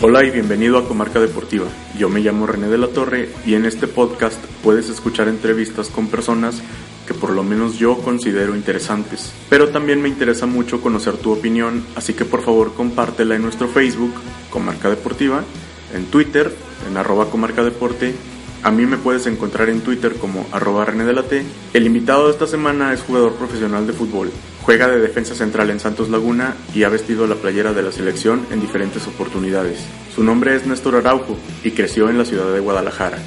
Hola y bienvenido a Comarca Deportiva. Yo me llamo René de la Torre y en este podcast puedes escuchar entrevistas con personas que por lo menos yo considero interesantes. Pero también me interesa mucho conocer tu opinión, así que por favor compártela en nuestro Facebook, Comarca Deportiva, en Twitter, en arroba Comarca Deporte. A mí me puedes encontrar en Twitter como arroba René de la. El invitado de esta semana es jugador profesional de fútbol. Juega de defensa central en Santos Laguna y ha vestido la playera de la selección en diferentes oportunidades. Su nombre es Néstor Araujo y creció en la ciudad de Guadalajara.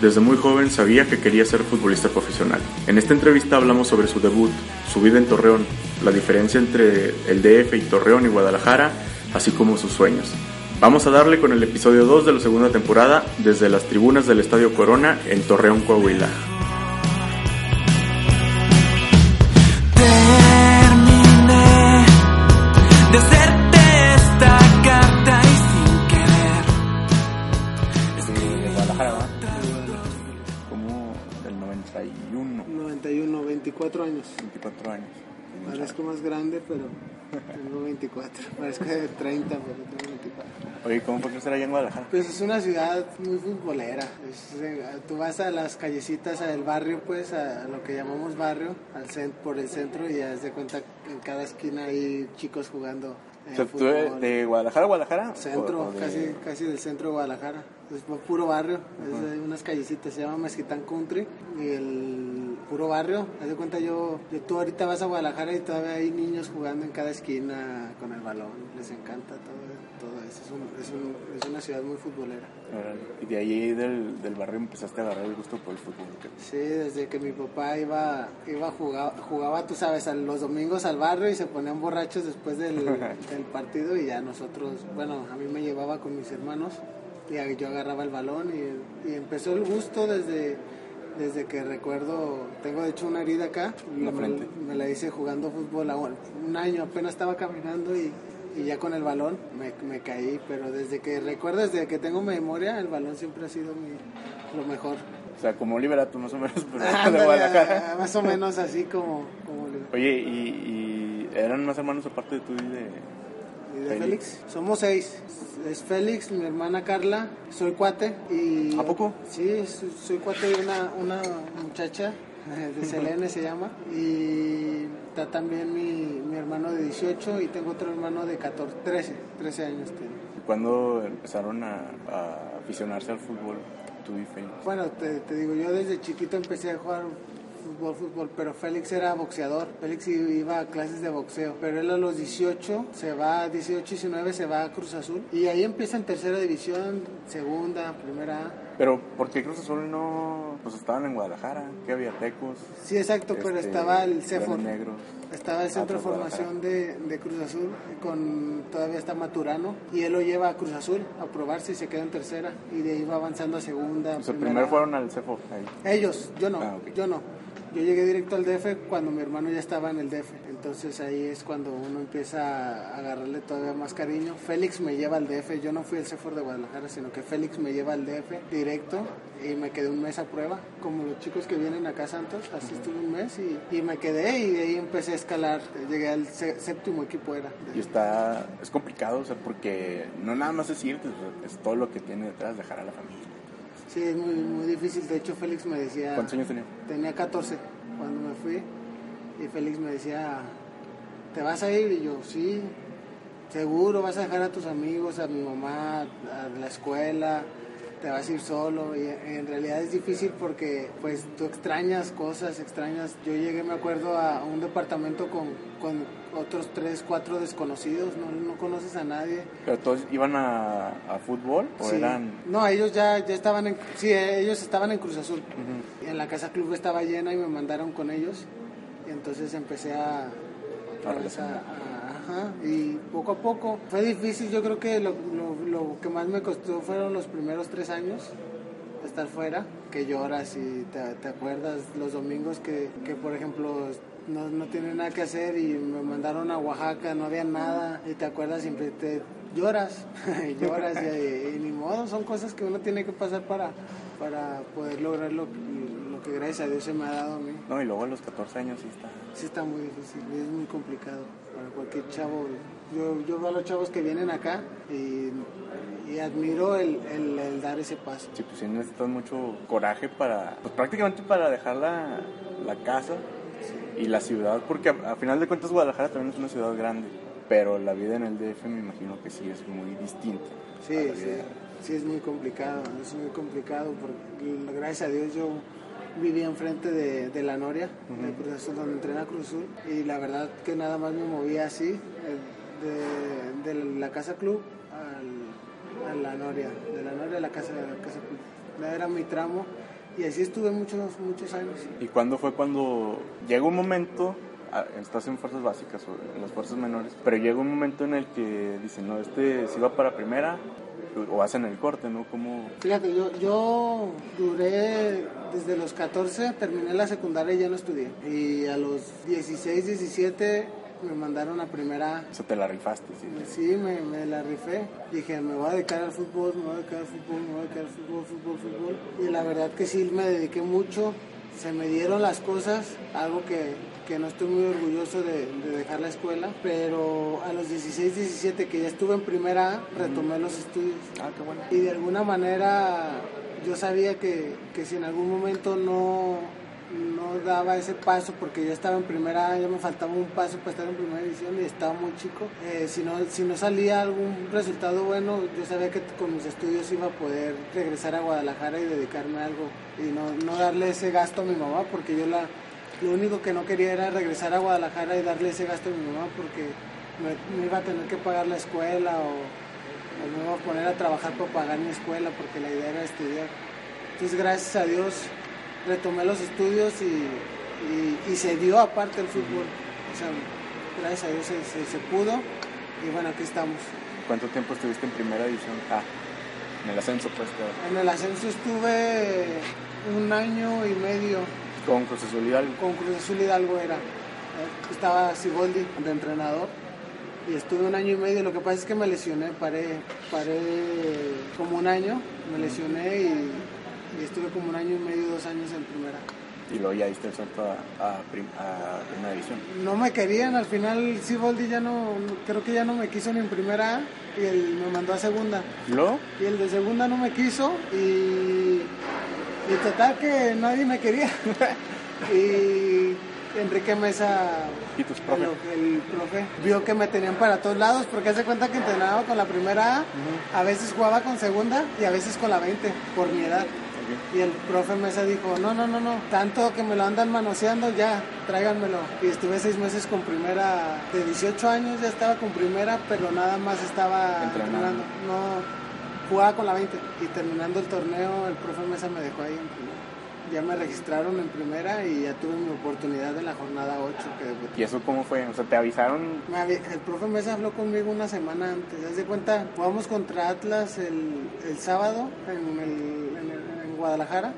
Desde muy joven sabía que quería ser futbolista profesional. En esta entrevista hablamos sobre su debut, su vida en Torreón, la diferencia entre el DF y Torreón y Guadalajara, así como sus sueños. Vamos a darle con el episodio 2 de la segunda temporada desde las tribunas del Estadio Corona en Torreón, Coahuila. Terminé de hacerte esta carta y sin querer. de Guadalajara. Como del 91, 91, 24 años. 24 años. Parezco más grande, pero tengo 24. Parezco de 30, pero tengo 24. Oye, ¿cómo fue crecer allá en Guadalajara? Pues es una ciudad muy futbolera. Es, eh, tú vas a las callecitas, al barrio, pues, a, lo que llamamos barrio, al cen- por el centro, y ya das de cuenta que en cada esquina hay chicos jugando. O sea, ¿tú fútbol. de Guadalajara Guadalajara? Centro, ¿O- o de- casi, casi del centro de Guadalajara. Es pu- puro barrio, es de unas callecitas, se llama Mezquitán Country y el puro barrio. Haz de cuenta yo, yo, tú ahorita vas a Guadalajara y todavía hay niños jugando en cada esquina con el balón, les encanta todo, Es, un- es un- es una ciudad muy futbolera. Y de ahí del, del barrio empezaste a agarrar el gusto por el fútbol. Sí, desde que mi papá iba, iba a jugar, jugaba, tú sabes, los domingos al barrio y se ponían borrachos después del, del partido y ya nosotros, bueno, a mí me llevaba con mis hermanos y yo agarraba el balón y, y empezó el gusto desde, desde que recuerdo, tengo de hecho una herida acá, la me, me la hice jugando fútbol un año, apenas estaba caminando y, y ya con el balón me, me caí, pero desde que recuerdo, desde que tengo memoria, el balón siempre ha sido mi, lo mejor. O sea, como Liberato más o menos, pero de Guadalajara. Más o menos así como, como Oye, ¿y, y eran más hermanos aparte de tú y de...? ¿Y de Félix. Félix? Somos seis. Es Félix, mi hermana Carla, soy cuate y... ¿A poco? Sí, soy, soy cuate de una, una muchacha, de Selene se llama, y está también mi, mi hermano de 18 y tengo otro hermano de 14, 13, 13 años tiene. ¿Y cuándo empezaron a, a aficionarse al fútbol tú y Félix? Bueno, te, te digo, yo desde chiquito empecé a jugar fútbol, fútbol, pero Félix era boxeador. Félix iba a clases de boxeo, pero él a los 18 se va, 18, 19 se va a Cruz Azul y ahí empieza en tercera división, segunda, primera. Pero, ¿por qué Cruz Azul no...? Pues estaban en Guadalajara, que había Tecos. Sí, exacto, pero este, estaba el CEFOR. Estaba el centro de Ah, formación de, de Cruz Azul, con todavía está Maturano, y él lo lleva a Cruz Azul a probarse y se queda en tercera, y de ahí va avanzando a segunda. O sea, primero fueron al CEFO ahí. Ellos, yo no, Ah, yo no. Yo llegué directo al DF cuando mi hermano ya estaba en el DF. Entonces ahí es cuando uno empieza a agarrarle todavía más cariño. Félix me lleva al DF. Yo no fui al CEFOR de Guadalajara, sino que Félix me lleva al DF directo y me quedé un mes a prueba. Como los chicos que vienen acá a Santos, así estuve un mes y, y me quedé y de ahí empecé a escalar. Llegué al sé- séptimo equipo era. Y está, es complicado, o sea, porque no nada más es irte, es todo lo que tiene detrás dejar a la familia. Sí, es muy, muy difícil. De hecho, Félix me decía... ¿Cuántos años tenía? Tenía 14 cuando me fui y Félix me decía, ¿te vas a ir? Y yo, sí, seguro vas a dejar a tus amigos, a mi mamá, a la escuela, te vas a ir solo. Y en realidad es difícil porque pues tú extrañas cosas, extrañas. Yo llegué, me acuerdo, a un departamento con, con otros tres, cuatro desconocidos, no, no conoces a nadie. ¿Pero todos iban a, a fútbol o Sí. eran...? No, ellos ya, ya estaban en... Sí, ellos estaban en Cruz Azul. Y en la casa club estaba llena y me mandaron con ellos. Y entonces empecé a... a- y poco a poco. Fue difícil, yo creo que lo, lo- lo que más me costó fueron los primeros tres años estar fuera, que lloras y te, te acuerdas los domingos que, que por ejemplo, no, no tienen nada que hacer y me mandaron a Oaxaca, no había nada, y te acuerdas siempre, te lloras, y lloras, y, y ni modo, son cosas que uno tiene que pasar para, para poder lograr lo, lo que gracias a Dios se me ha dado a mí. No, y luego a los 14 años sí está... Sí está muy difícil, es muy complicado para cualquier chavo. Yo, yo veo a los chavos que vienen acá y, y admiro el, el- el dar ese paso. Sí, pues sí necesitas mucho coraje para, pues prácticamente para dejar la, la casa y la ciudad, porque a, a final de cuentas Guadalajara también es una ciudad grande, pero la vida en el DF me imagino que sí es muy distinta. Sí, sí, sí es muy complicado, es muy complicado porque gracias a Dios yo vivía enfrente de, de la Noria, de Cruz Azul, donde entrena Cruz Azul, y la verdad que nada más me movía así, eh, de, de la casa club al- a la Noria, de la Noria a la casa, a la casa club. Era mi tramo y así estuve muchos, muchos años. ¿Y cuándo fue cuando llega un momento, ah, estás en fuerzas básicas o en las fuerzas menores, pero llega un momento en el que dicen, no, este si va para primera o hacen el corte, ¿no? Como, Fíjate, yo, yo duré desde los 14, terminé la secundaria y ya no estudié. Y a los 16, 17 me mandaron a primera. o sea, te la rifaste, sí. Sí, me, me la rifé. Dije, me voy a dedicar al fútbol, me voy a dedicar al fútbol, me voy a dedicar al fútbol, fútbol, fútbol. Y la verdad que sí me dediqué mucho. Se me dieron las cosas, algo que, que no estoy muy orgulloso de, de dejar la escuela. Pero a los 16, 17 que ya estuve en primera, A, retomé los estudios. Ah, qué bueno. Y de alguna manera yo sabía que, que si en algún momento no, no daba ese paso, porque yo estaba en primera, ya me faltaba un paso para estar en primera división y estaba muy chico, eh, si, no, si no salía algún resultado bueno, yo sabía que con mis estudios iba a poder regresar a Guadalajara y dedicarme a algo y no, no darle ese gasto a mi mamá, porque yo la, lo único que no quería era regresar a Guadalajara y darle ese gasto a mi mamá, porque me, me iba a tener que pagar la escuela o o me iba a poner a trabajar para pagar mi escuela porque la idea era estudiar. Entonces, gracias a Dios, retomé los estudios y, y- y se dio aparte el fútbol. O sea, gracias a Dios se, se- se pudo y bueno, aquí estamos. ¿Cuánto tiempo estuviste en primera división? Ah, en el ascenso, pues, claro. En el ascenso estuve un año y medio Con Cruz Azul Hidalgo. con Cruz Azul Hidalgo era. Estaba Siboldi de entrenador y estuve un año y medio. Lo que pasa es que me lesioné, paré, paré como un año, me lesioné y, y estuve como un año y medio, dos años en primera. Y luego ya diste el salto a, a, prim- a primera división. No me querían, al final Siboldi ya no, creo que ya no me quiso ni en primera y él me mandó a segunda. ¿Y luego? Y el de segunda no me quiso y, y total que nadie me quería. y Enrique Mesa, ¿Y tus profe? el, el profe, vio que me tenían para todos lados porque hace cuenta que entrenaba con la primera A, a veces jugaba con segunda y a veces con la 20 por mi edad. Y el profe Mesa dijo, no, no, no, no, tanto que me lo andan manoseando, ya, tráiganmelo. Y estuve seis meses con primera, de 18 años ya estaba con primera, pero nada más estaba Entrenando. entrenando. No, jugaba con la 20. Y terminando el torneo, el profe Mesa me dejó ahí en primera. Ya me registraron en primera y ya tuve mi oportunidad en la jornada 8 que debuté. ¿Y eso cómo fue? O sea, ¿te avisaron? El profe Mesa habló conmigo una semana antes. Haz de cuenta, jugamos contra Atlas el, el sábado en, el- en el- en Guadalajara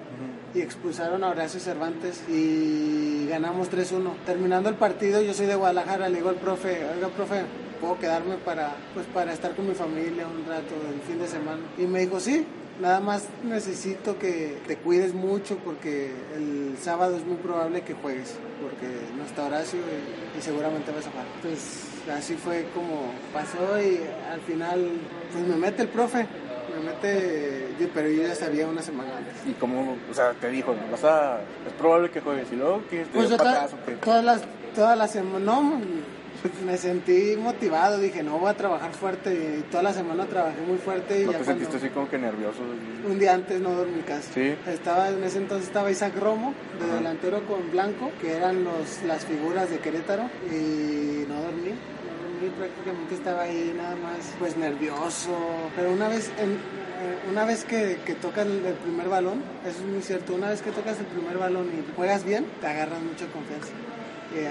y expulsaron a Horacio Cervantes y ganamos 3-1. Terminando el partido, yo soy de Guadalajara, le digo al profe, oiga, profe, ¿puedo quedarme para, pues, para estar con mi familia un rato el fin de semana? Y me dijo, sí. Nada más necesito que te cuides mucho porque el sábado es muy probable que juegues, porque no está Horacio y, y seguramente vas a jugar. Entonces así fue como pasó y al final pues me mete el profe, me mete, yo- pero yo ya sabía una semana antes. ¿Y cómo? O sea, te dijo, vas a... Es probable que juegues. ¿Y luego qué? ¿Te Pues yo para ta- atrás o qué? todas las, todas las semanas, no, me sentí motivado, dije, no, voy a trabajar fuerte. Y toda la semana trabajé muy fuerte. Y ¿No ya te cuando- sentiste así como que nervioso? un día antes no dormí casi. Sí. Estaba, en ese entonces estaba Isaac Romo, de delantero con Blanco, que eran los, las figuras de Querétaro, y no dormí. No dormí, prácticamente estaba ahí nada más, pues nervioso. Pero una vez, en- eh, una vez que, que tocas el primer balón, eso es muy cierto, una vez que tocas el primer balón y juegas bien, te agarras mucha confianza.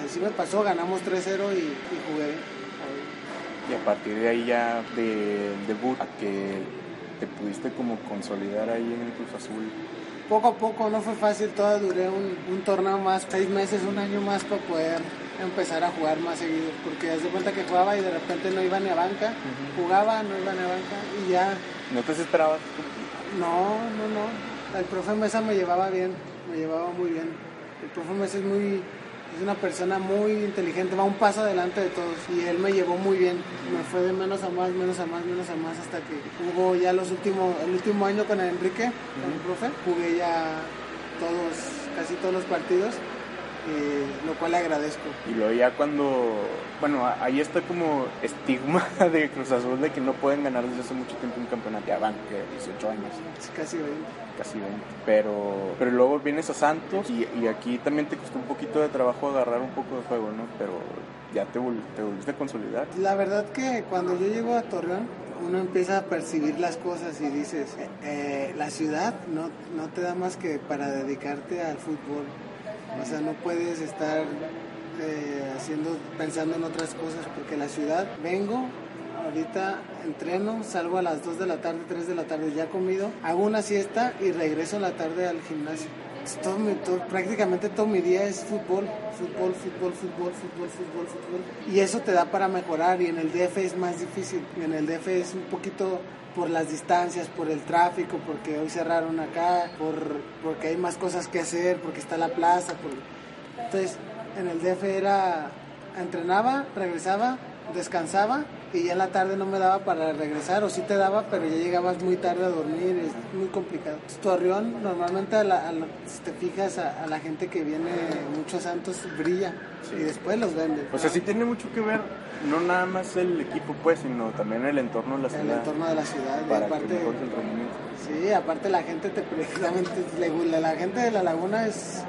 Así me pasó, ganamos 3-0 y, y jugué. Y a partir de ahí ya de debut a que te pudiste como consolidar ahí en el Cruz Azul. poco a poco, no fue fácil, todavía duré un, un torneo más, seis meses, un año más para poder empezar a jugar más seguido, porque haz de cuenta que jugaba y de repente no iba ni a banca, jugaba, no iba ni a banca y ya, ¿No te esperabas? no, no, no, el profe Mesa me llevaba bien, me llevaba muy bien, el profe Mesa es muy, es una persona muy inteligente, va un paso adelante de todos y él me llevó muy bien, me fue de menos a más, menos a más, menos a más hasta que hubo ya los últimos, el último año con Enrique, con el profe, jugué ya todos, casi todos los partidos, eh, lo cual le agradezco. Y luego ya cuando, bueno, ahí está como estigma de Cruz Azul de que no pueden ganar desde hace mucho tiempo un campeonato. Ya van, que 18 años, Es casi 20. casi 20. Pero, pero luego vienes a Santos y, y aquí también te costó un poquito de trabajo agarrar un poco de juego, ¿no? Pero ya te, vol- te volviste a consolidar. La verdad que cuando yo llego a Torreón, uno empieza a percibir las cosas y dices, eh, eh, la ciudad no, no te da más que para dedicarte al fútbol. O sea, no puedes estar eh, haciendo, pensando en otras cosas, porque la ciudad, vengo, ahorita entreno, salgo a las 2 de la tarde, 3 de la tarde, ya comido, hago una siesta y regreso a la tarde al gimnasio. Todo mi- todo- prácticamente todo mi día es fútbol, fútbol, fútbol, fútbol, fútbol, fútbol, fútbol. Y eso te da para mejorar y en el DF es más difícil. En el DF es un poquito por las distancias, por el tráfico, porque hoy cerraron acá, por, porque hay más cosas que hacer, porque está la plaza. por- Entonces, en el DF era, entrenaba, regresaba, descansaba y ya en la tarde no me daba para regresar, o sí te daba, pero ya llegabas muy tarde a dormir, es muy complicado. Torreón, normalmente, a la- a la- si te fijas, a, a la gente que viene mucho a Santos brilla y después los vende. O sea, sí tiene mucho que ver, no nada más el equipo, pues, sino también el entorno de la el ciudad. entorno de la ciudad, para que aparte, el rendimiento. sí, aparte la gente te precisamente, la gente de la laguna es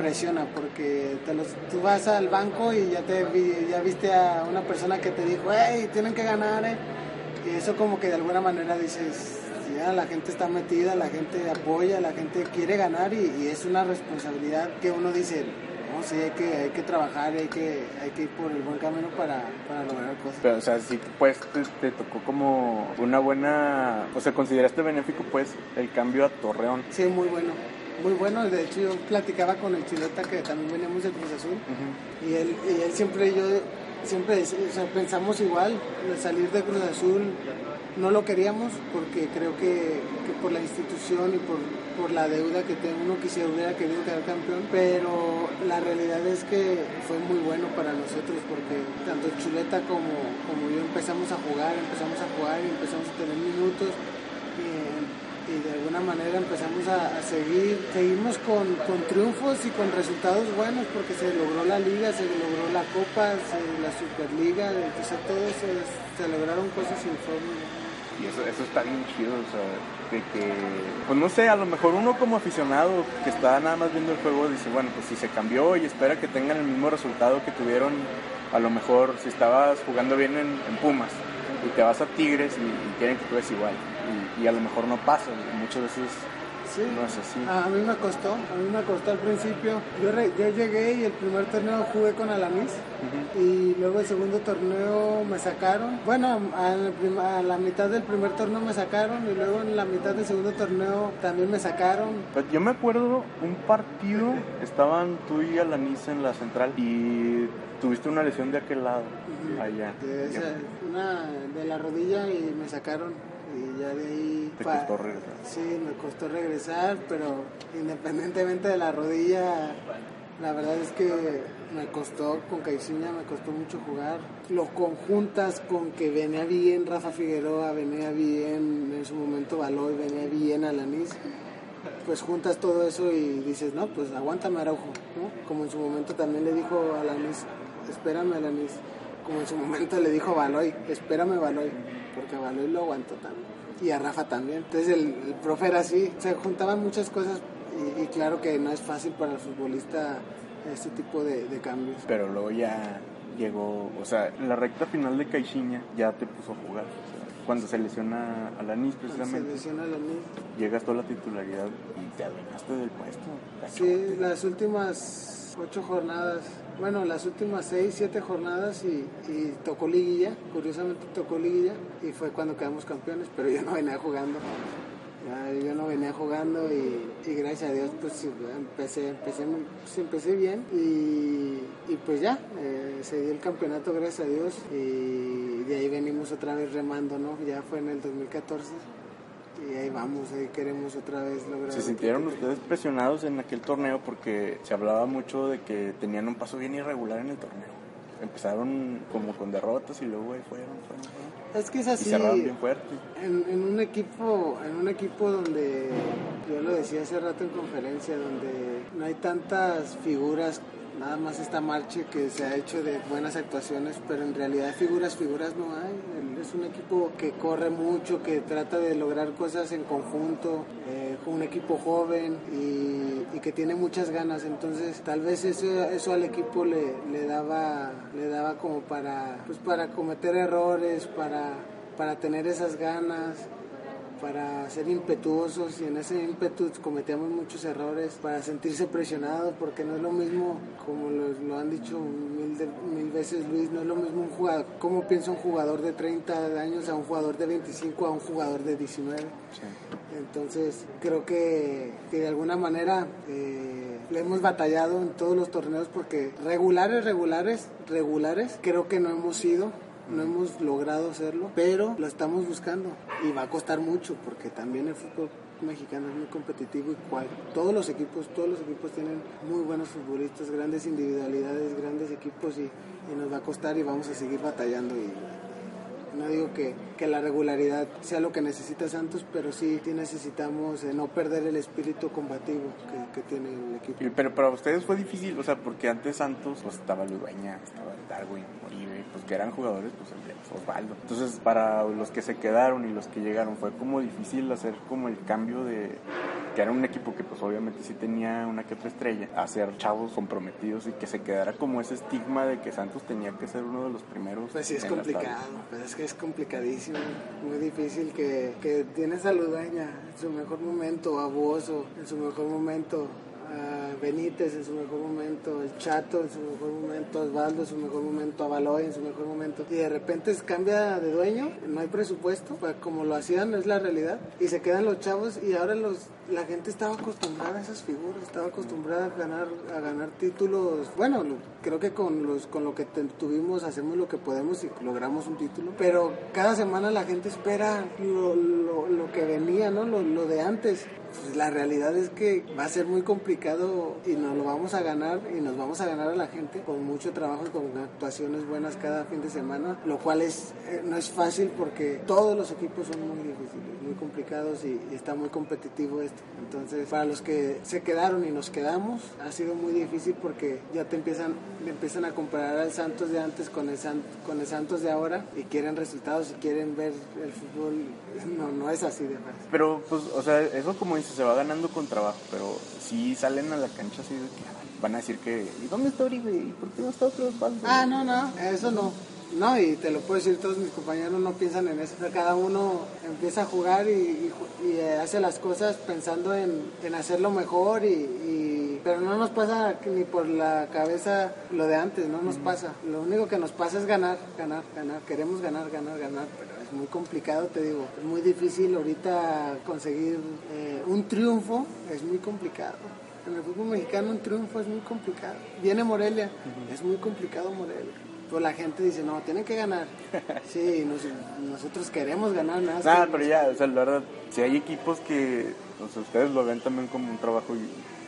presiona porque te los, tú vas al banco y ya te vi- ya viste a una persona que te dijo, hey, tienen que ganar, eh". y eso como que de alguna manera dices, ya la gente está metida, la gente apoya, la gente quiere ganar y, y es una responsabilidad que uno dice, no, sí, hay que, hay que trabajar, hay que, hay que ir por el buen camino para, para lograr cosas. Pero, o sea, sí, pues, te, te tocó como una buena... O sea, ¿consideraste benéfico, pues, el cambio a Torreón? Sí, muy bueno. Muy bueno, de hecho yo platicaba con el Chileta que también veníamos de Cruz Azul y él, y él siempre yo siempre o sea, pensamos igual, salir de Cruz Azul no lo queríamos porque creo que, que por la institución y por, por la deuda que te- uno quisiera hubiera querido quedar campeón, pero la realidad es que fue muy bueno para nosotros porque tanto Chuleta como, como yo empezamos a jugar, empezamos a jugar y empezamos a tener minutos y, de alguna manera empezamos a, seguir, seguimos con, con triunfos y con resultados buenos porque se logró la liga, se logró la copa, la superliga, o sea, todo se, se lograron cosas sin forma. Y eso, eso está bien chido, o sea, de que, pues no sé, a lo mejor uno como aficionado que está nada más viendo el juego dice, bueno, pues si se cambió y espera que tengan el mismo resultado que tuvieron, a lo mejor si estabas jugando bien en, Pumas y te vas a Tigres y, y quieren que tú eres igual, y, y a lo mejor no pasa, muchas veces Sí. no es así. A mí me costó, a mí me costó al principio. Yo, re- yo llegué y el primer torneo jugué con Alanis y luego el segundo torneo me sacaron. Bueno, a la, prim- a la mitad del primer torneo me sacaron y luego en la mitad del segundo torneo también me sacaron. Pero yo me acuerdo un partido, estaban tú y Alanis en la central y tuviste una lesión de aquel lado, allá. De, esa- una de la rodilla y me sacaron y ya de ahí Te costó regresar. sí me costó regresar pero independientemente de la rodilla la verdad es que me costó con Caixinha me costó mucho jugar lo conjuntas con que venía bien Rafa Figueroa venía bien en su momento Baloy venía bien Alanis pues juntas todo eso y dices, no, pues aguántame Araujo, ¿no? Como en su momento también le dijo a Alanis, espérame Alanis, como en su momento le dijo Baloy, espérame Baloy, porque a Baloy lo aguantó también. Y a Rafa también. Entonces el, el profe era así, se juntaban muchas cosas y, y claro que no es fácil para el futbolista este tipo de, de cambios. Pero luego ya llegó, o sea, la recta final de Caixinha ya te puso a jugar. o sea, cuando se lesiona a Lanis Se precisamente, lesiona la niña. llegas toda la titularidad y te adueñaste del puesto. Sí, las últimas ocho jornadas, bueno, las últimas seis, siete jornadas y, y tocó liguilla, curiosamente tocó liguilla y fue cuando quedamos campeones, pero yo no venía jugando. Yo no venía jugando y, gracias a Dios pues empecé, empecé, pues, empecé bien y, y pues ya, eh, se dio el campeonato gracias a Dios y de ahí venimos otra vez remando, ¿no? Ya fue en el 2014 y ahí vamos, ahí queremos otra vez lograr. ¿Se sintieron ustedes presionados en aquel torneo porque se hablaba mucho de que tenían un paso bien irregular en el torneo? Empezaron como con derrotas y luego ahí fueron, fueron, fueron. Es que es Y así. cerraron bien fuerte. En, en un equipo, en un equipo donde yo lo decía hace rato en conferencia, donde no hay tantas figuras, nada más esta marcha que se ha hecho de buenas actuaciones, pero en realidad figuras, figuras no hay. Es un equipo que corre mucho, que trata de lograr cosas en conjunto, eh, un equipo joven y, y que tiene muchas ganas. Entonces, tal vez eso, eso al equipo le, le daba, le daba como para, pues para cometer errores, para para tener esas ganas, para ser impetuosos y en ese ímpetu cometíamos muchos errores, para sentirse presionados, porque no es lo mismo, como lo, lo han dicho mil, de- mil veces Luis, no es lo mismo un jugador, como piensa un jugador de 30 años a un jugador de 25 a un jugador de 19. Entonces creo que, que de alguna manera eh, le hemos batallado en todos los torneos porque regulares, regulares, regulares, creo que no hemos sido. No hemos logrado hacerlo, pero lo estamos buscando. Y va a costar mucho porque también el fútbol mexicano es muy competitivo y cual, todos los equipos, todos los equipos tienen muy buenos futbolistas, grandes individualidades, grandes equipos y, y nos va a costar y vamos a seguir batallando y, no digo que, que la regularidad sea lo que necesita Santos, pero sí, necesitamos eh, no perder el espíritu combativo que, que tiene el equipo. Pero para ustedes fue difícil, o sea, porque antes Santos, pues estaba Ludueña, estaba Darwin, Oribe, pues que eran jugadores, pues Osvaldo. Entonces, para los que se quedaron y los que llegaron, fue como difícil hacer como el cambio de que era un equipo que pues obviamente sí tenía una que otra estrella, a ser chavos comprometidos y que se quedara como ese estigma de que Santos tenía que ser uno de los primeros. Pues sí, es complicado, pues es que es complicadísimo, muy difícil que, que tienes a en su mejor momento, a en su mejor momento, a Benítez en su mejor momento, el Chato en su mejor momento, Osvaldo en su mejor momento, a Baloy en su mejor momento, y de repente se cambia de dueño, no hay presupuesto, pues como lo hacían es la realidad, y se quedan los chavos y ahora los la gente estaba acostumbrada a esas figuras, estaba acostumbrada a ganar a ganar títulos. Bueno, creo que con los con lo que tuvimos hacemos lo que podemos y logramos un título, pero cada semana la gente espera lo, lo- lo que venía, ¿no? Lo, lo de antes. Pues la realidad es que va a ser muy complicado y nos lo vamos a ganar y nos vamos a ganar a la gente con mucho trabajo y con actuaciones buenas cada fin de semana, lo cual es eh, no es fácil porque todos los equipos son muy difíciles, muy complicados y, está muy competitivo esto. Entonces, para los que se quedaron y nos quedamos, ha sido muy difícil porque ya te empiezan empiezan a comparar al Santos de antes con el San- con el Santos de ahora y quieren resultados y quieren ver el fútbol. No, no es así de fácil. Pero, pues, o sea, eso como dices, se va ganando con trabajo, pero si salen a la cancha así de que van a decir que, ¿y dónde está Oribe? ¿Y por qué no está otro? Ah, no, no, eso no. No, y te lo puedo decir, todos mis compañeros no piensan en eso. O sea, cada uno empieza a jugar y, y ju- y, eh, hace las cosas pensando en, en hacerlo mejor, y, y- pero no nos pasa ni por la cabeza lo de antes, no nos pasa. Lo único que nos pasa es ganar, ganar, ganar. Queremos ganar, ganar, ganar, pero muy complicado, te digo. Es muy difícil ahorita conseguir eh, un triunfo, es muy complicado. En el fútbol mexicano un triunfo es muy complicado. Viene Morelia, es muy complicado Morelia. Pues la gente dice, no, tienen que ganar. Sí, nos- nosotros queremos ganar, nada Nada, pero ya, o sea, la verdad, si hay equipos que, o sea, ustedes lo ven también como un trabajo y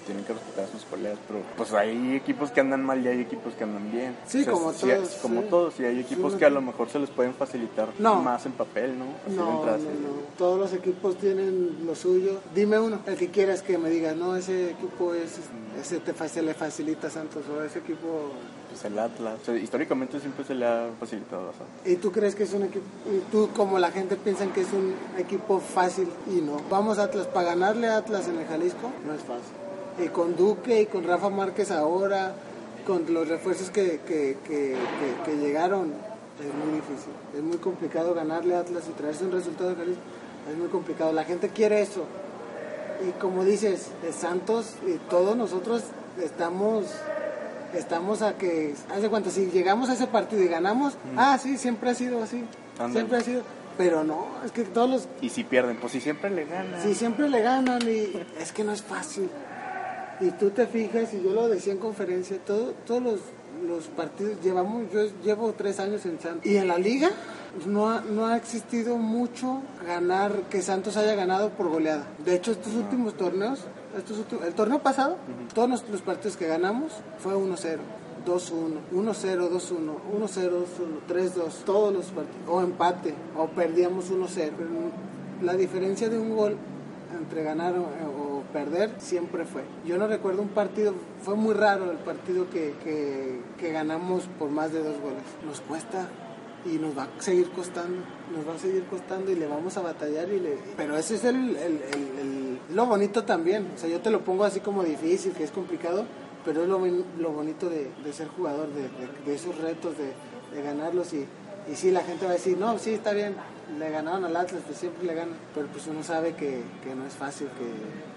tienen que respetar a sus colegas, pero pues hay equipos que andan mal y hay equipos que andan bien. Sí, como todos, Como sí. todos, y hay equipos Sí. que a lo mejor se les pueden facilitar No. más en papel, ¿no? Así de No, no, no. Todos los equipos tienen lo suyo. Dime uno, el que quieras que me digas, no, ese equipo es, ese te, se le facilita a Santos o ese equipo pues el Atlas. O sea, históricamente siempre se le ha facilitado a Santos. ¿Y tú crees que es un equipo, y tú como la gente piensan que es un equipo fácil y no? Vamos a Atlas, para ganarle a Atlas en el Jalisco no es fácil. Y con Duque y con Rafa Márquez ahora, con los refuerzos que, que, que, que- que llegaron, es muy difícil. Es muy complicado ganarle a Atlas y traerse un resultado de Jalisco. Es muy complicado. La gente quiere eso. Y como dices, de Santos y todos nosotros estamos estamos a que hace cuenta si llegamos a ese partido y ganamos, ah sí, siempre ha sido así. Siempre ha sido, pero no, es que todos los Y si pierden, pues si siempre le ganan. Sí, siempre le ganan y es que no es fácil. Y tú te fijas, y yo lo decía en conferencia, todo, todos los, los partidos, llevamos, yo llevo tres años en Santos. Y en la liga no ha, no ha existido mucho ganar, que Santos haya ganado por goleada. De hecho, estos últimos torneos, estos últimos- el torneo pasado, todos los, los partidos que ganamos fue 1-0. 2-1, 1-0, 2-1, 1-0, 2-1, 3-2, todos los partidos, o empate, o perdíamos 1-0. Pero La diferencia de un gol entre ganar o, o perder siempre fue. Yo no recuerdo un partido, fue muy raro el partido que, que, que ganamos por más de dos goles. Nos cuesta y nos va a seguir costando, nos va a seguir costando y le vamos a batallar y le... Pero ese es el, el- el- el- lo bonito también, o sea, yo te lo pongo así como difícil, que es complicado, pero es lo, lo bonito de, de ser jugador, de, de- esos retos, de, ganarlos y, y sí, la gente va a decir, no, sí, está bien, le ganaron al Atlas, pues siempre le ganan, pero pues uno sabe que, que no es fácil, que,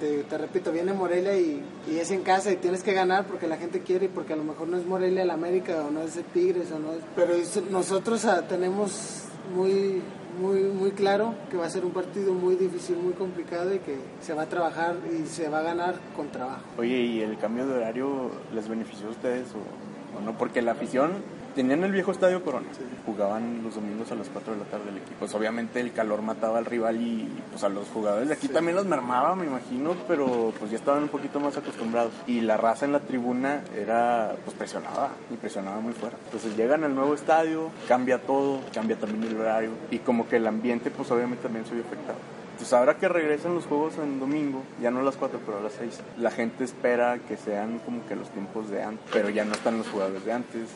te, te repito, viene Morelia y, y es en casa y tienes que ganar porque la gente quiere y porque a lo mejor no es Morelia el América o no es el Tigres o no es... Pero nosotros tenemos muy, muy, muy claro que va a ser un partido muy difícil, muy complicado y que se va a trabajar y se va a ganar con trabajo. Oye, ¿y el cambio de horario les benefició a ustedes o, o no? Porque la afición tenían el viejo estadio Corona, jugaban los domingos a las 4 de la tarde el equipo. Pues obviamente el calor mataba al rival y pues a los jugadores de aquí también los mermaba, me imagino, pero pues ya estaban un poquito más acostumbrados. Y la raza en la tribuna era pues presionada y presionaba muy fuerte. Entonces llegan al nuevo estadio, cambia todo, cambia también el horario y como que el ambiente pues obviamente también se vio afectado. Entonces ahora que regresan los juegos en domingo, ya no a las 4 pero a las 6, la gente espera que sean como que los tiempos de antes, pero ya no están los jugadores de antes,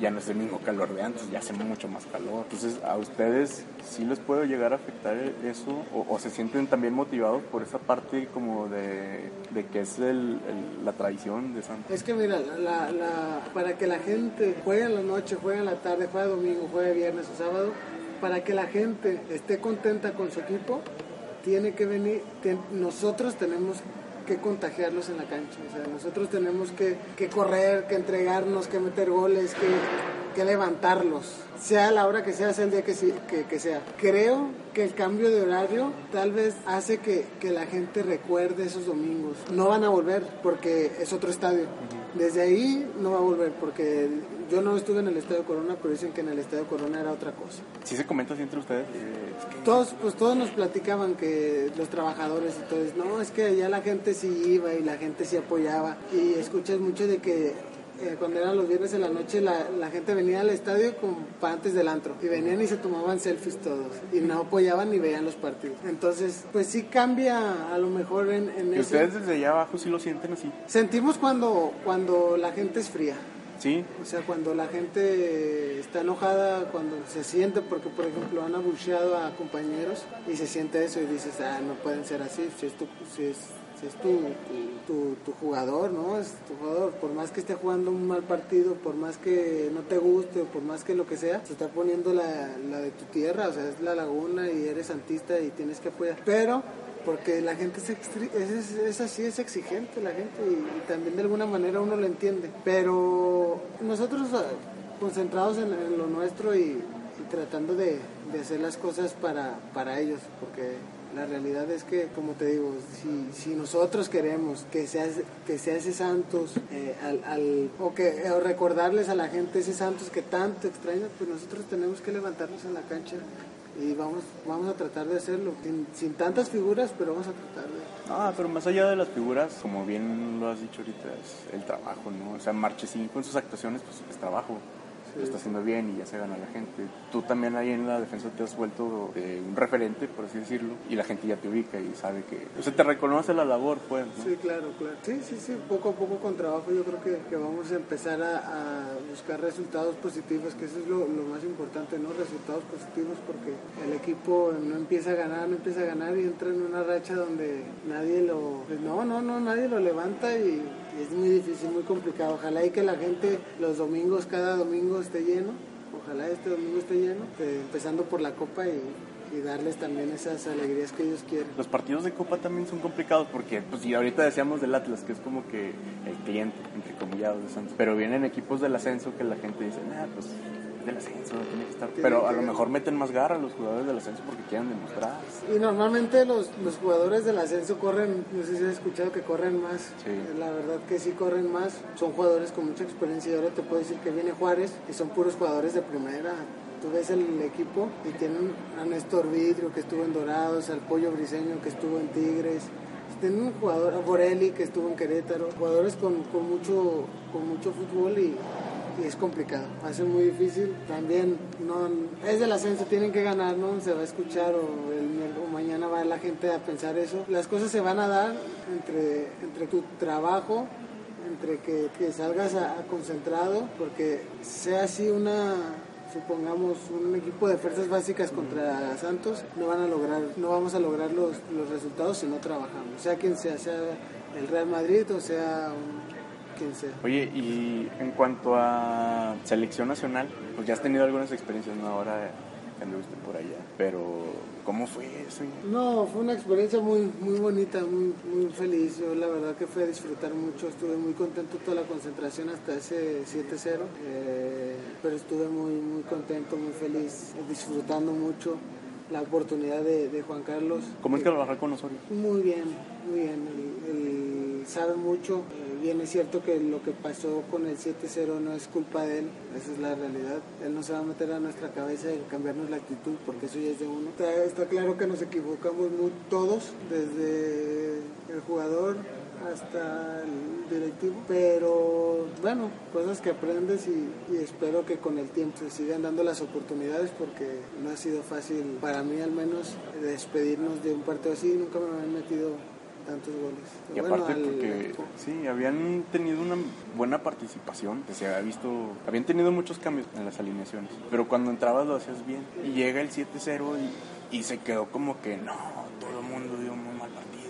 ya no es el mismo calor de antes, ya hace mucho más calor. Entonces a ustedes sí les puede llegar a afectar eso o, o se sienten también motivados por esa parte como de, que es el- la tradición de Santos. Es que mira, la, la- para que la gente juegue en la noche, juegue en la tarde, juegue domingo, juegue viernes o sábado, para que la gente esté contenta con su equipo, tiene que venir, nosotros tenemos que contagiarlos en la cancha, o sea, nosotros tenemos que, que correr, que entregarnos, que meter goles, que, que levantarlos, sea la hora que sea, sea el día que, que, que sea. Creo que el cambio de horario tal vez hace que, que la gente recuerde esos domingos. No van a volver porque es otro estadio. Desde ahí no va a volver porque yo no estuve en el Estadio Corona, pero dicen que en el Estadio Corona era otra cosa. ¿Sí se comenta así entre ustedes? Todos, pues todos nos platicaban que los trabajadores y todo, eso, no, es que allá la gente sí iba y la gente sí apoyaba. Y escuchas mucho de que eh, cuando eran los viernes en la noche la, la gente venía al estadio con antes del antro y venían y se tomaban selfies todos y no apoyaban ni veían los partidos. Entonces, pues sí cambia a lo mejor en, en ¿Y eso. ustedes desde allá abajo sí lo sienten así? Sentimos cuando, cuando la gente es fría. Sí, O sea, cuando la gente está enojada, cuando se siente, porque por ejemplo han abucheado a compañeros y se siente eso y dices, ah, no pueden ser así, si es tu, si es, es tu, tu, jugador, ¿no? Es tu jugador, por más que esté jugando un mal partido, por más que no te guste o por más que lo que sea, se está poniendo la, la de tu tierra, o sea, es la laguna y eres santista y tienes que apoyar. Pero porque la gente es, es, es- así, es exigente la gente y, también de alguna manera uno lo entiende. Pero nosotros ah, concentrados en, en lo nuestro y, y tratando de, de hacer las cosas para, para ellos, porque la realidad es que, como te digo, si, si nosotros queremos que sea, que sea ese Santos, eh, al, al- o, que, o recordarles a la gente ese Santos que tanto extraña, pues nosotros tenemos que levantarnos en la cancha y vamos, vamos a tratar de hacerlo, sin, sin tantas figuras, pero vamos a tratar de... Ah, pero más allá de las figuras, como bien lo has dicho ahorita, es el trabajo, ¿no? O sea, Marchesín con sus actuaciones, pues es trabajo. Lo está haciendo bien y ya se gana la gente. Tú también ahí en la defensa te has vuelto eh, un referente, por así decirlo, y la gente ya te ubica y sabe que... O te reconoce la labor, pues. Sí, claro, claro. Sí, sí, sí, poco a poco con trabajo yo creo que, que vamos a empezar a, buscar resultados positivos, que eso es lo, más importante, ¿no? Resultados positivos porque el equipo no empieza a ganar, no empieza a ganar y entra en una racha donde nadie lo... pues no, no, no, nadie lo levanta y es muy difícil, muy complicado. Ojalá y que la gente los domingos, cada domingo esté lleno. Ojalá este domingo esté lleno, eh, empezando por la Copa y, darles también esas alegrías que ellos quieren. Los partidos de Copa también son complicados porque, pues, y ahorita decíamos del Atlas, que es como que el cliente, entre comillados, de Santos. Pero vienen equipos del ascenso que la gente dice, nah, pues, del ascenso, tiene que estar. Pero a lo mejor meten más garra los jugadores del ascenso porque quieren demostrar. Y normalmente los, los jugadores del ascenso corren, no sé si has escuchado que corren más. Sí. La verdad que sí corren más. Son jugadores con mucha experiencia y ahora te puedo decir que viene Juárez y son puros jugadores de primera. Tú ves el equipo y tienen a Néstor Vidrio que estuvo en Dorados, al Pollo Briseño que estuvo en Tigres. Tienen un jugador, a Borelli que estuvo en Querétaro. Jugadores con, con mucho, con mucho fútbol y es complicado, va a ser muy difícil. También no es del ascenso, tienen que ganar, no se va a escuchar o, el, o mañana va la gente a pensar eso. Las cosas se van a dar entre, entre tu trabajo, entre que, que salgas a, a concentrado, porque sea así una supongamos un equipo de fuerzas básicas contra Santos, no van a lograr, no vamos a lograr los, los resultados si no trabajamos, sea quien sea, sea el Real Madrid o sea un- Oye, y en cuanto a selección nacional, pues ya has tenido algunas experiencias, ¿no? Ahora anduviste por allá. Pero, ¿cómo fue eso? No, fue una experiencia muy, muy bonita, muy, muy feliz. Yo la verdad que fui a disfrutar mucho, estuve muy contento toda la concentración hasta ese 7-0, eh, pero estuve muy, muy contento, muy feliz, disfrutando mucho la oportunidad de, de Juan Carlos. ¿Cómo es que trabajar con Osorio? Muy bien, muy bien. Él, él sabe mucho. Bien es cierto que lo que pasó con el 7-0 no es culpa de él, esa es la realidad. Él no se va a meter a nuestra cabeza y cambiarnos la actitud porque eso ya es de uno. Está, claro que nos equivocamos muy, todos, desde el jugador hasta el directivo, pero bueno, cosas que aprendes y, y espero que con el tiempo se sigan dando las oportunidades porque no ha sido fácil para mí al menos despedirnos de un partido así, nunca me habían metido tantos goles. Y Bueno, aparte al- porque, sí, habían tenido una buena participación, que se había visto, habían tenido muchos cambios en las alineaciones, pero cuando entrabas lo hacías bien. Y llega el 7-0 y, y se quedó como que, no, todo el mundo dio un muy mal partido.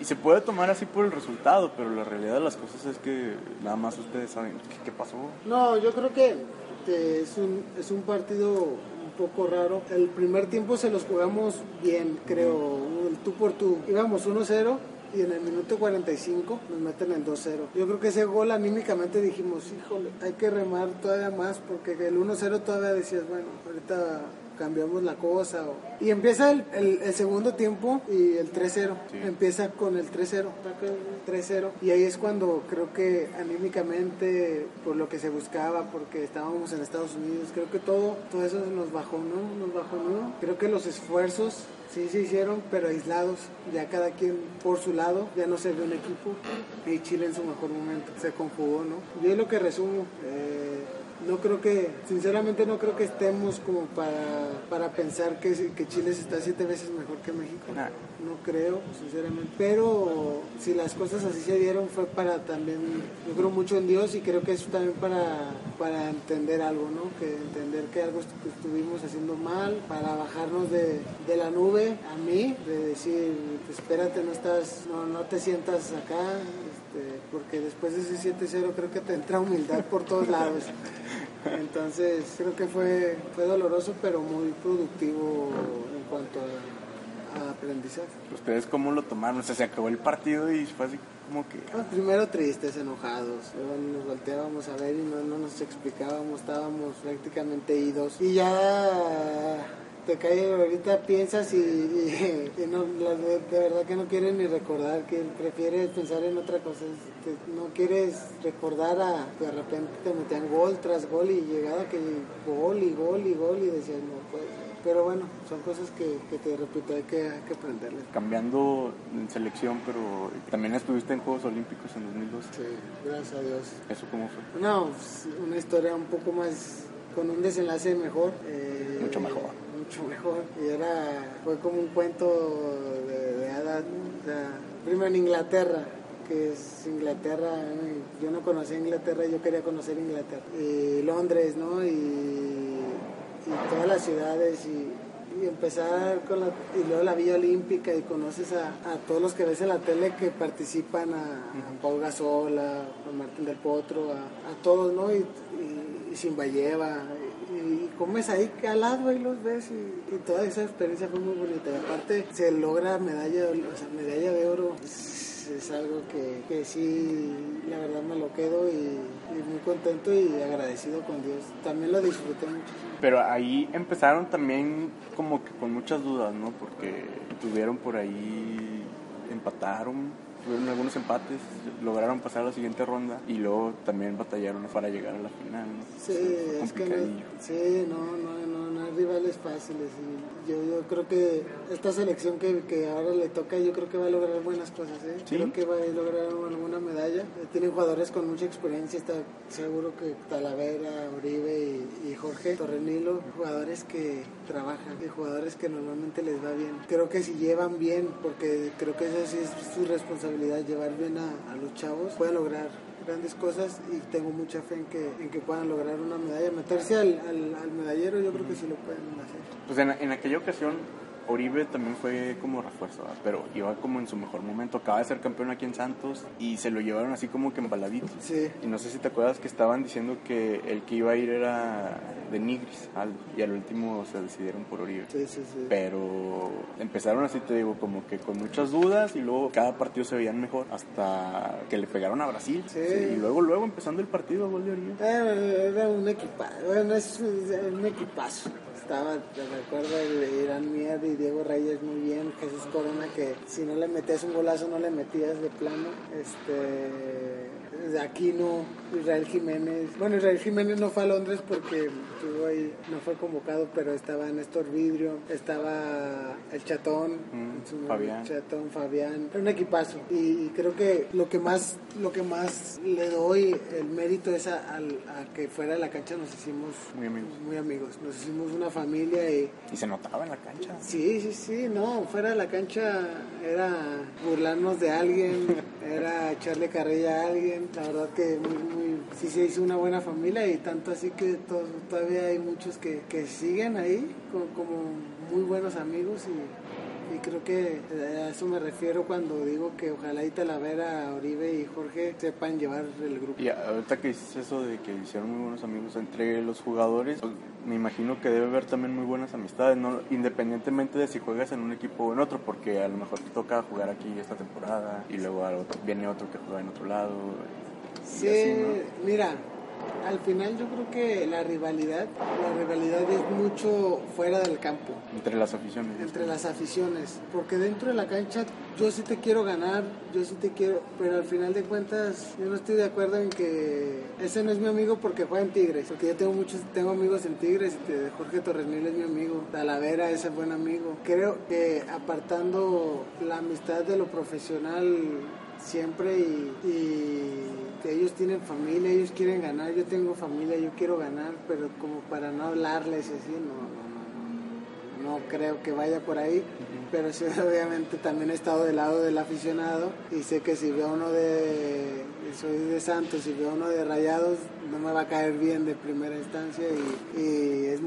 Y, se puede tomar así por el resultado, pero la realidad de las cosas es que nada más ustedes saben qué, qué pasó. No, yo creo que, que es, un, es un partido poco raro. El primer tiempo se los jugamos bien, creo, el tú por tú. Íbamos 1-0 y en el minuto 45 nos meten el 2-0. Yo creo que ese gol anímicamente dijimos, híjole, hay que remar todavía más porque el 1-0 todavía decías, bueno, ahorita cambiamos la cosa. o- Y empieza el, el- el segundo tiempo y el 3-0. Sí. Empieza con el 3-0, ataca el 3-0. Y ahí es cuando creo que anímicamente, por lo que se buscaba, porque estábamos en Estados Unidos, creo que todo, todo eso nos bajó, ¿no? Nos bajó, ¿no? Creo que los esfuerzos sí se hicieron, pero aislados, ya cada quien por su lado, ya no se ve un equipo. Y Chile en su mejor momento se conjugó, ¿no? Yo es lo que resumo. eh, no creo que, sinceramente no creo que estemos como para, para pensar que, que Chile está siete veces mejor que México. Nah. No creo, sinceramente. Pero si las cosas así se dieron fue para también, yo creo mucho en Dios y creo que eso también para, para entender algo, ¿no? Que entender que algo est- que estuvimos haciendo mal, para bajarnos de, de la nube a mí, de decir, espérate, no estás, no, no te sientas acá, este, porque después de ese 7-0 creo que te entra humildad por todos lados. Entonces creo que fue, fue doloroso pero muy productivo en cuanto a, a aprendizaje. ¿Ustedes cómo lo tomaron? O sea, se acabó el partido y fue así como que... Ah, primero tristes, enojados, nos volteábamos a ver y no, no nos explicábamos, estábamos prácticamente idos. Y ya te cae, ahorita piensas y, y- y no, de, de verdad que no quieres ni recordar, que prefieres pensar en otra cosa, no quieres recordar a que de repente te metían gol tras gol y llegada que gol y gol y gol y decías no puede ser. pero bueno, son cosas que, que te repito, hay que, hay que aprenderles. Cambiando en selección, pero también estuviste en Juegos Olímpicos en 2012. Sí, gracias a Dios. ¿Eso cómo fue? No, pues, una historia un poco más, con un desenlace mejor. eh, Mucho mejor. Mucho mejor. Y era, fue como un cuento de, de hadas, ¿no? O sea, primero en Inglaterra, que es Inglaterra, yo no conocía Inglaterra, yo quería conocer Inglaterra. Y Londres, ¿no? Y, y todas las ciudades y, y empezar con la, y luego la Villa Olímpica y conoces a, a todos los que ves en la tele que participan, a, a Paul Gasol, a, a Martín del Potro, a, a todos, ¿no? Y, y, y Simbayeva, y, y comes ahí que al lado y los ves y, toda esa experiencia fue muy bonita. Y aparte se logra medalla, medalla de oro. Es algo que, que sí, la verdad me lo quedo y, y muy contento y agradecido con Dios. También lo disfruté mucho. Pero ahí empezaron también como que con muchas dudas, ¿no? Porque tuvieron por ahí, empataron, tuvieron algunos empates, lograron pasar a la siguiente ronda y luego también batallaron para llegar a la final, ¿no? Sí, Fue es que no, sí, no, no, no, no hay rivales fáciles. Y yo, yo creo que esta selección que, que ahora le toca, yo creo que va a lograr buenas cosas. ¿eh? ¿Sí? Creo que va a lograr alguna medalla. Tienen jugadores con mucha experiencia, está seguro que Talavera, Uribe y, y Jorge Torrenilo, jugadores que trabajan y jugadores que normalmente les va bien. Creo que si llevan bien, porque creo que esa sí es su responsabilidad, llevar bien a, a los chavos, pueden lograr grandes cosas y tengo mucha fe en que, en que puedan lograr una medalla. Meterse al, al, al medallero yo creo que sí lo pueden hacer. Pues en, en aquella ocasión Oribe también fue como refuerzo, ¿verdad? pero iba como en su mejor momento. Acaba de ser campeón aquí en Santos y se lo llevaron así como que embaladito. Sí. Y no sé si te acuerdas que estaban diciendo que el que iba a ir era de Nigris, Aldo, y al último se decidieron por Oribe. Sí, sí, sí. Pero empezaron así, te digo, como que con muchas dudas y luego cada partido se veían mejor hasta que le pegaron a Brasil. Sí. Y luego, luego empezando el partido, gol de Oribe. Eh, Era un equipazo, bueno, es un equipazo. Estaba, te recuerdo, el Irán Mier y Diego Reyes muy bien, Jesús Corona, que si no le metías un golazo no le metías de plano. Este, de Aquino, Israel Jiménez. Bueno, Israel Jiménez no fue a Londres porque estuvo ahí, no fue convocado, pero estaba Néstor Vidrio, estaba el Chatón, Mm, Fabián. Chatón, Fabián, era un equipazo y, y creo que lo que más lo que más le doy el mérito es a, a que fuera de la cancha nos hicimos Muy amigos. muy amigos, nos hicimos una familia y Y se notaba en la cancha. sí, sí, sí, no, fuera de la cancha era burlarnos de alguien, era echarle carrilla a alguien, la verdad que muy, muy, sí se hizo una buena familia y tanto así que to- todavía hay muchos que, que siguen ahí co- como, muy buenos amigos y, creo que a eso me refiero cuando digo que ojalá y Talavera, Oribe y Jorge sepan llevar el grupo. Y ahorita que dices eso de que hicieron muy buenos amigos entre los jugadores, pues, me imagino que debe haber también muy buenas amistades, ¿no? independientemente de si juegas en un equipo o en otro, porque a lo mejor te toca jugar aquí esta temporada y luego viene otro que juega en otro lado. Sí, así, ¿no? mira, al final yo creo que la rivalidad, la rivalidad es mucho fuera del campo, Entre las aficiones. entre las aficiones, porque dentro de la cancha yo sí te quiero ganar, yo sí te quiero, pero al final de cuentas yo no estoy de acuerdo en que ese no es mi amigo porque juega en Tigres, porque yo tengo muchos, tengo amigos en Tigres, y Jorge Torrenil es mi amigo, Talavera es el buen amigo. Creo que apartando la amistad de lo profesional siempre y, y ellos tienen familia, ellos quieren ganar, yo tengo familia, yo quiero ganar, pero como para no hablarles así, no, no, no, no creo que vaya por ahí, pero sí obviamente también he estado del lado del aficionado y sé que si veo uno de, soy de Santos y veo uno de Rayados, no me va a caer bien de primera instancia y, y es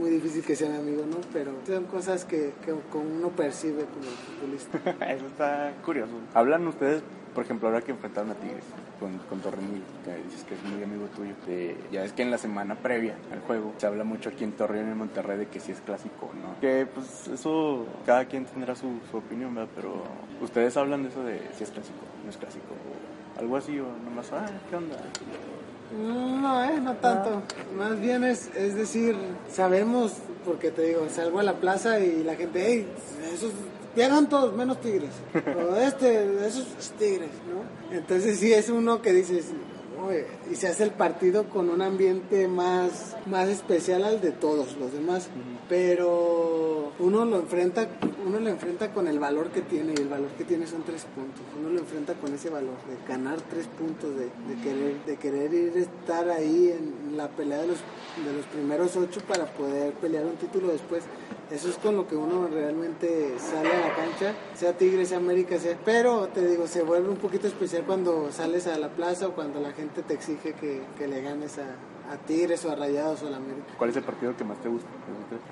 que sea mi amigo, ¿no? Pero son cosas que, que uno percibe como futbolista. Eso está curioso. Hablan ustedes, por ejemplo, ahora que enfrentaron a Tigres con, con Torrenil, que dices que es muy amigo tuyo. de- ya es que en la semana previa al juego se habla mucho aquí en Torreón y en Monterrey de que si es clásico o no. Que pues eso, cada quien tendrá su, su opinión, ¿verdad? Pero ustedes hablan de eso de si es clásico, no es clásico, o algo así, o nomás, ah, ¿qué onda? No, eh, no tanto. Más bien es, es decir, sabemos, porque te digo, salgo a la plaza y la gente, hey, esos pierdan todos, menos tigres. O este, esos es tigres, ¿no? Entonces sí es uno que dices, "Oye", y se hace el partido con un ambiente más, más especial al de todos los demás. Pero pero uno lo enfrenta, uno lo enfrenta con el valor que tiene y el valor que tiene son tres puntos. Uno lo enfrenta con ese valor de ganar tres puntos, de, de querer, de querer ir a estar ahí en la pelea de los, de los primeros ocho para poder pelear un título después. Eso es con lo que uno realmente sale a la cancha, sea Tigre, sea América, sea... Pero te digo, se vuelve un poquito especial cuando sales a la plaza o cuando la gente te exige que, que le ganes a, a Tigres o a Rayados o a la América. ¿Cuál es el partido que más te gusta?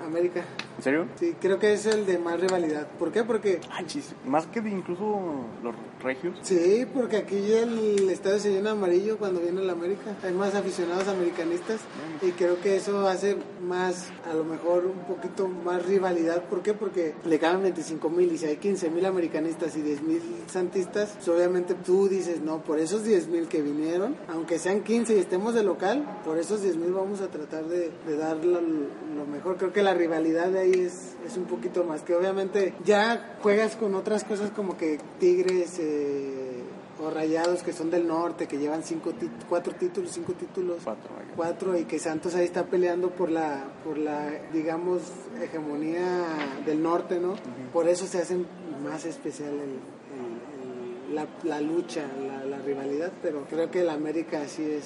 América. ¿En serio? Sí, creo que es el de más rivalidad. ¿Por qué? Porque... Ah, chis, más que de incluso los regios. Sí, porque aquí el estadio se llena amarillo cuando viene la América. Hay más aficionados americanistas y creo que eso hace más, a lo mejor un poquito más rivalidad. ¿Por qué? Porque le caben 25 mil y si hay 15 mil americanistas y 10 mil santistas, pues obviamente tú dices, no, por esos 10 mil que vinieron, aunque sean 15 y estemos de local, por esos 10 mil vamos a tratar de, de dar lo, lo mejor. Creo que la rivalidad de ahí es, es un poquito más, que obviamente ya juegas con otras cosas como que Tigres... Eh, o Rayados que son del norte, que llevan cinco cuatro títulos, cinco títulos, Cuatro, cuatro, y que Santos ahí está peleando por la, por la, digamos, hegemonía del norte, ¿no? Por eso se hace más especial el, el- el- la, la lucha, la, la rivalidad, pero creo que el América sí es,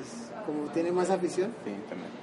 es como tiene más afición, Sí.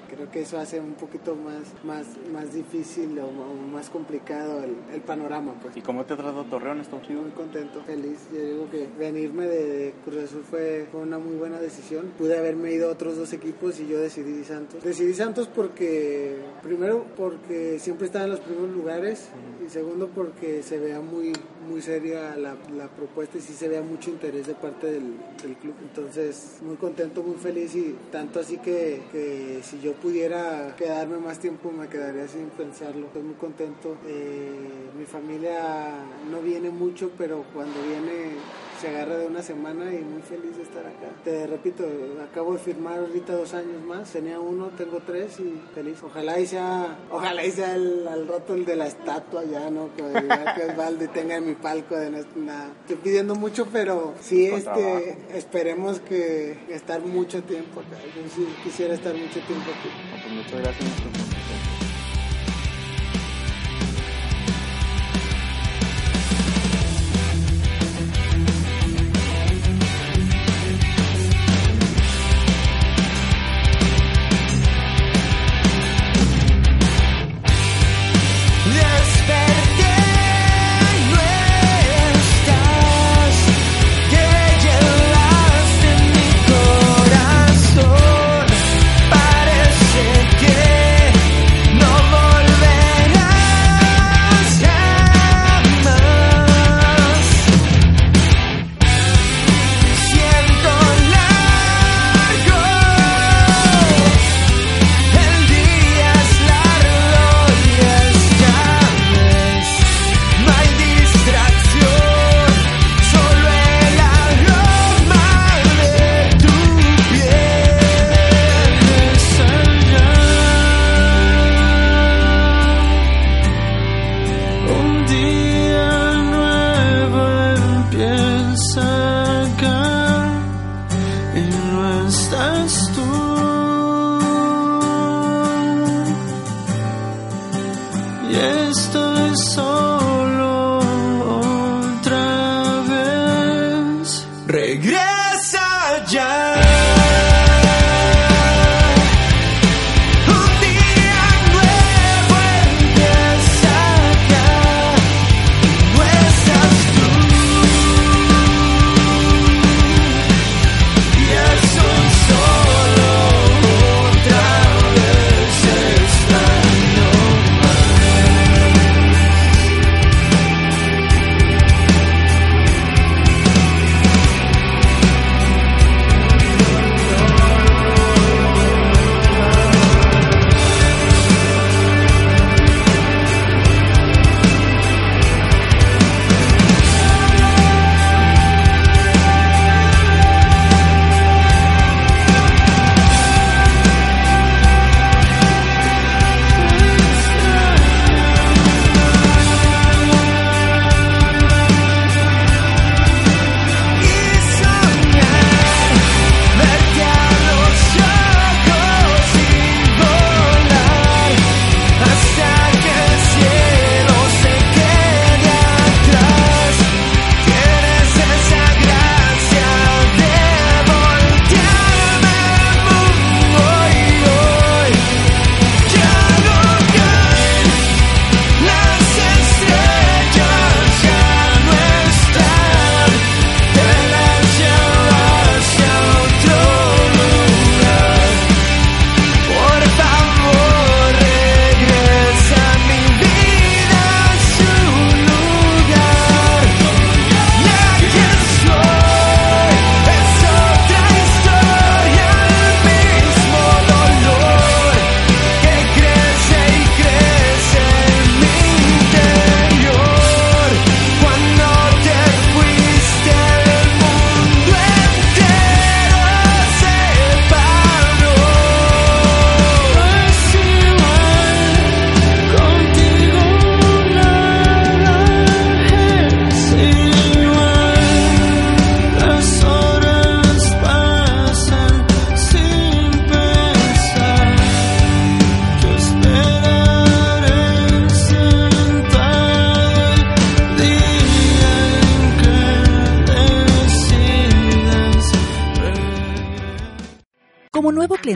Creo que eso hace un poquito más, más, más difícil o, más complicado el, el panorama, pues ¿Y cómo te ha tratado Torreón, Estados muy contento, feliz. Yo digo que venirme de, Cruz Azul fue, fue una muy buena decisión. Pude haberme ido a otros dos equipos y yo decidí Santos. Decidí Santos porque, primero, porque siempre estaba en los primeros lugares y segundo, porque se vea muy, muy seria la, la propuesta y sí se vea mucho interés de parte del, del club. Entonces, muy contento, muy feliz y tanto así que, que si yo pudiera quedarme más tiempo me quedaría sin pensarlo. Estoy muy contento. Eh, mi familia no viene mucho, pero cuando viene se agarra de una semana y muy feliz de estar acá. Te repito, acabo de firmar ahorita dos años más. Tenía uno, tengo tres y feliz. Ojalá y sea, ojalá y sea el, al rato el de la estatua ya, ¿no? Que, igual que Osvaldo y tenga mi palco de nada. Estoy pidiendo mucho, pero sí, Con este, trabajo. esperemos que estar mucho tiempo acá. Yo sí quisiera estar mucho tiempo aquí. Pues muchas gracias.